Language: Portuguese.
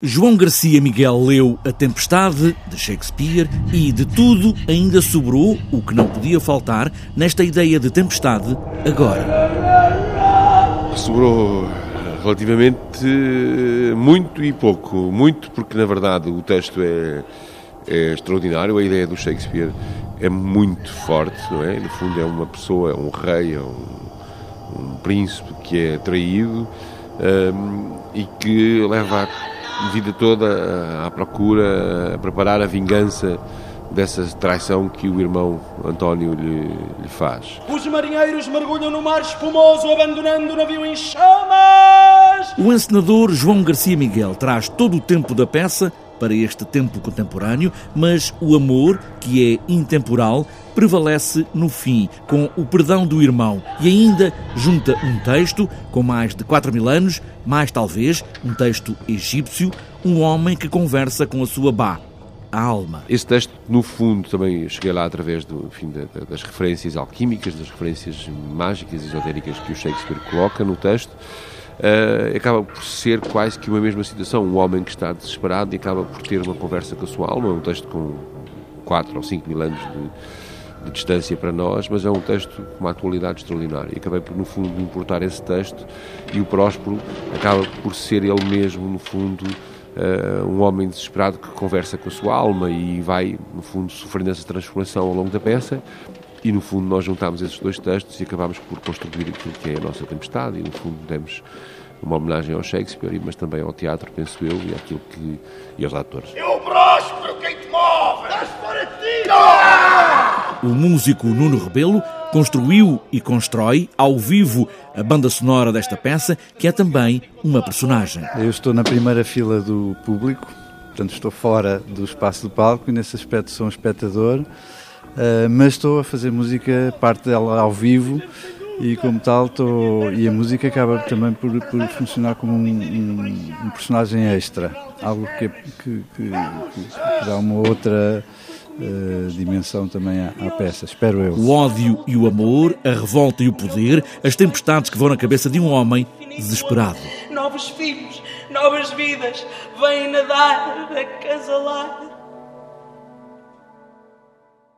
João Garcia Miguel leu A Tempestade, de Shakespeare, e de tudo ainda sobrou o que não podia faltar nesta ideia de tempestade agora. Sobrou relativamente muito e pouco. Muito porque, na verdade, o texto é, é extraordinário, a ideia do Shakespeare é muito forte, não é? No fundo, é uma pessoa, é um rei, é um, um príncipe que é traído um, e que leva a vida toda à procura, a preparar a vingança dessa traição que o irmão António lhe, lhe, faz. Os marinheiros mergulham no mar espumoso, abandonando o navio em chamas. O encenador João Garcia Miguel traz todo o tempo da peça para este tempo contemporâneo, mas o amor, que é intemporal, prevalece no fim, com o perdão do irmão, e ainda junta um texto com mais de 4 mil anos, mais talvez um texto egípcio, um homem que conversa com a sua Bá, a alma. Esse texto, no fundo, também cheguei lá através do, enfim, das referências alquímicas, das referências mágicas esotéricas que o Shakespeare coloca no texto uh, acaba por ser quase que uma mesma situação. Um homem que está desesperado e acaba por ter uma conversa com a sua alma. Um texto com 4 ou 5 mil anos de, de, distância para nós, mas é um texto com uma atualidade extraordinária. E acabei por, no fundo, importar esse texto e o Próspero acaba por ser ele mesmo, no fundo, Uh, um homem desesperado que conversa com a sua alma e vai, no fundo, sofrendo essa transformação ao longo da peça. E, no fundo, nós juntámos esses dois textos e acabámos por construir aquilo que é a nossa tempestade. E, no fundo, demos uma homenagem ao Shakespeare, mas também ao teatro, penso eu, e àquilo que. e aos atores. Eu próspero quem te move! Estás para ti! O músico Nuno Rebelo construiu e constrói ao vivo a banda sonora desta peça, que é também uma personagem. Eu estou na primeira fila do público, portanto estou fora do espaço do palco e nesse aspecto sou um espectador. Uh, mas estou a fazer música, parte dela ao vivo e como tal estou, e a música acaba também por, por funcionar como um, um, um, personagem extra, algo que, que, que, que dá uma outra uh, dimensão também à, à, peça, espero eu. O ódio e o amor, a revolta e o poder, as tempestades que vão na cabeça de um homem desesperado. Novos filhos, novas vidas, vêm nadar, acasalar